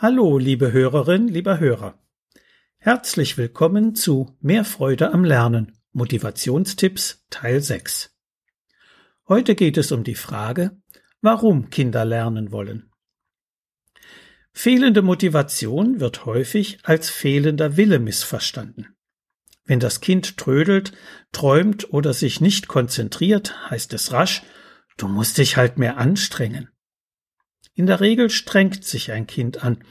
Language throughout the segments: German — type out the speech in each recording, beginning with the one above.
Hallo, liebe Hörerin, lieber Hörer. Herzlich willkommen zu Mehr Freude am Lernen. Motivationstipps Teil 6. Heute geht es um die Frage, warum Kinder lernen wollen. Fehlende Motivation wird häufig als fehlender Wille missverstanden. Wenn das Kind trödelt, träumt oder sich nicht konzentriert, heißt es rasch, du musst dich halt mehr anstrengen. In der Regel strengt sich ein Kind an,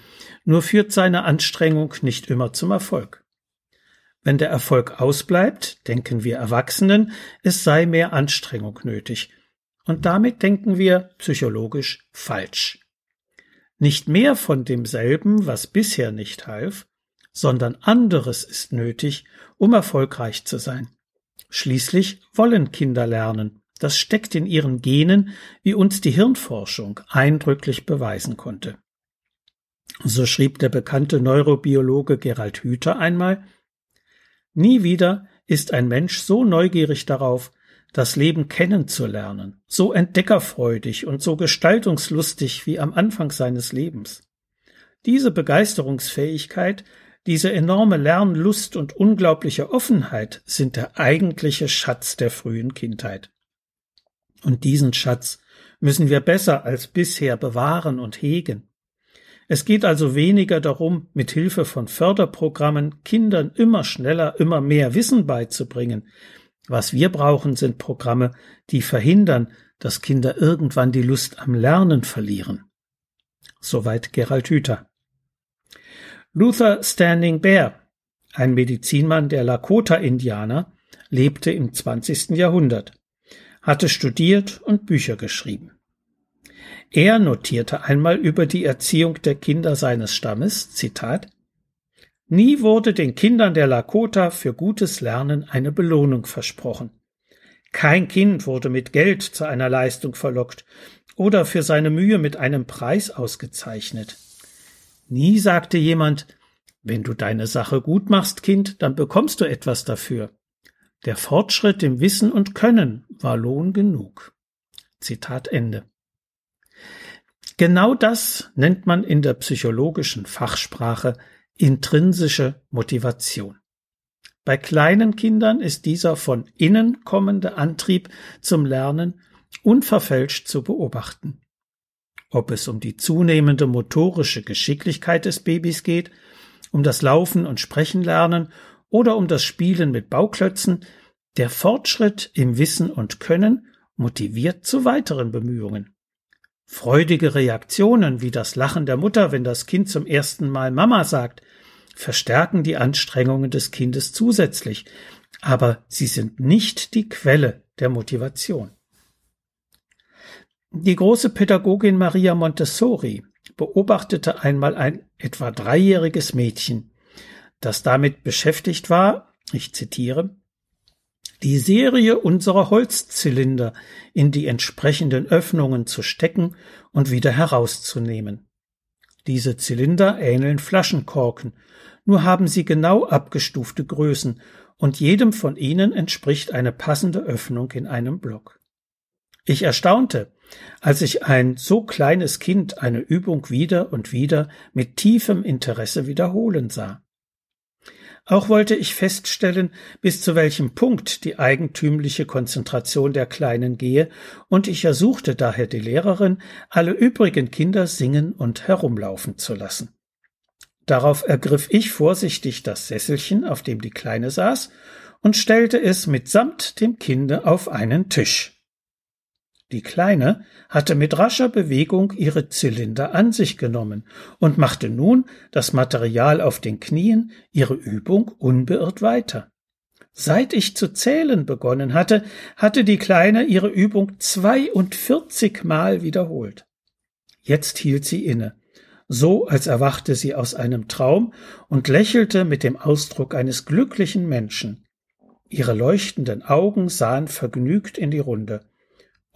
nur führt seine Anstrengung nicht immer zum Erfolg. Wenn der Erfolg ausbleibt, denken wir Erwachsenen, es sei mehr Anstrengung nötig. Und damit denken wir psychologisch falsch. Nicht mehr von demselben, was bisher nicht half, sondern anderes ist nötig, um erfolgreich zu sein. Schließlich wollen Kinder lernen. Das steckt in ihren Genen, wie uns die Hirnforschung eindrücklich beweisen konnte. So schrieb der bekannte Neurobiologe Gerald Hüther einmal Nie wieder ist ein Mensch so neugierig darauf, das Leben kennenzulernen, so entdeckerfreudig und so gestaltungslustig wie am Anfang seines Lebens. Diese Begeisterungsfähigkeit, diese enorme Lernlust und unglaubliche Offenheit sind der eigentliche Schatz der frühen Kindheit. Und diesen Schatz müssen wir besser als bisher bewahren und hegen. Es geht also weniger darum, mit Hilfe von Förderprogrammen Kindern immer schneller, immer mehr Wissen beizubringen. Was wir brauchen, sind Programme, die verhindern, dass Kinder irgendwann die Lust am Lernen verlieren. Soweit Gerald Hüther. Luther Standing Bear, ein Medizinmann der Lakota-Indianer, lebte im 20. Jahrhundert hatte studiert und Bücher geschrieben. Er notierte einmal über die Erziehung der Kinder seines Stammes, Zitat, Nie wurde den Kindern der Lakota für gutes Lernen eine Belohnung versprochen. Kein Kind wurde mit Geld zu einer Leistung verlockt oder für seine Mühe mit einem Preis ausgezeichnet. Nie sagte jemand, wenn du deine Sache gut machst, Kind, dann bekommst du etwas dafür. Der Fortschritt im Wissen und Können war Lohn genug. Zitat Ende. Genau das nennt man in der psychologischen Fachsprache intrinsische Motivation. Bei kleinen Kindern ist dieser von innen kommende Antrieb zum Lernen unverfälscht zu beobachten. Ob es um die zunehmende motorische Geschicklichkeit des Babys geht, um das Laufen und Sprechen lernen oder um das Spielen mit Bauklötzen, der Fortschritt im Wissen und Können motiviert zu weiteren Bemühungen. Freudige Reaktionen wie das Lachen der Mutter, wenn das Kind zum ersten Mal Mama sagt, verstärken die Anstrengungen des Kindes zusätzlich, aber sie sind nicht die Quelle der Motivation. Die große Pädagogin Maria Montessori beobachtete einmal ein etwa dreijähriges Mädchen, das damit beschäftigt war, ich zitiere, die Serie unserer Holzzylinder in die entsprechenden Öffnungen zu stecken und wieder herauszunehmen. Diese Zylinder ähneln Flaschenkorken, nur haben sie genau abgestufte Größen und jedem von ihnen entspricht eine passende Öffnung in einem Block. Ich erstaunte, als ich ein so kleines Kind eine Übung wieder und wieder mit tiefem Interesse wiederholen sah. Auch wollte ich feststellen, bis zu welchem Punkt die eigentümliche Konzentration der Kleinen gehe, und ich ersuchte daher die Lehrerin, alle übrigen Kinder singen und herumlaufen zu lassen. Darauf ergriff ich vorsichtig das Sesselchen, auf dem die Kleine saß, und stellte es mitsamt dem Kinde auf einen Tisch. Die Kleine hatte mit rascher Bewegung ihre Zylinder an sich genommen und machte nun das Material auf den Knien ihre Übung unbeirrt weiter. Seit ich zu zählen begonnen hatte, hatte die Kleine ihre Übung zweiundvierzig Mal wiederholt. Jetzt hielt sie inne, so als erwachte sie aus einem Traum und lächelte mit dem Ausdruck eines glücklichen Menschen. Ihre leuchtenden Augen sahen vergnügt in die Runde.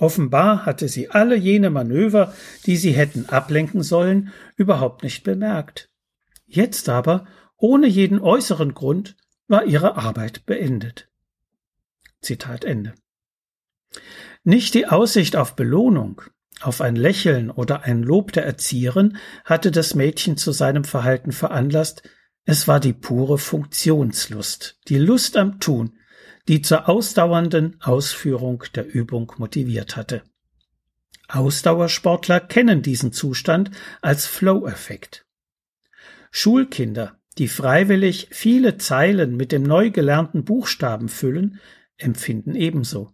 Offenbar hatte sie alle jene Manöver, die sie hätten ablenken sollen, überhaupt nicht bemerkt. Jetzt aber, ohne jeden äußeren Grund, war ihre Arbeit beendet. Zitat Ende. Nicht die Aussicht auf Belohnung, auf ein Lächeln oder ein Lob der Erzieherin hatte das Mädchen zu seinem Verhalten veranlasst, es war die pure Funktionslust, die Lust am Tun, die zur ausdauernden Ausführung der Übung motiviert hatte. Ausdauersportler kennen diesen Zustand als Flow-Effekt. Schulkinder, die freiwillig viele Zeilen mit dem neu gelernten Buchstaben füllen, empfinden ebenso.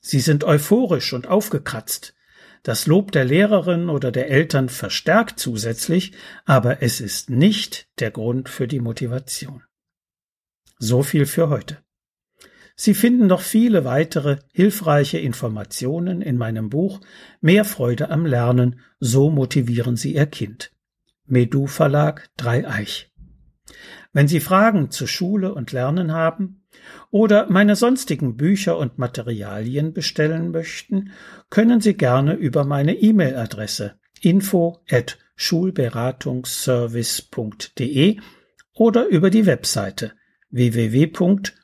Sie sind euphorisch und aufgekratzt. Das Lob der Lehrerin oder der Eltern verstärkt zusätzlich, aber es ist nicht der Grund für die Motivation. So viel für heute. Sie finden noch viele weitere hilfreiche Informationen in meinem Buch Mehr Freude am Lernen, so motivieren Sie Ihr Kind. Medu Verlag Dreieich. Wenn Sie Fragen zu Schule und Lernen haben oder meine sonstigen Bücher und Materialien bestellen möchten, können Sie gerne über meine E-Mail-Adresse info at schulberatungsservice.de oder über die Webseite www.schulberatungsservice.de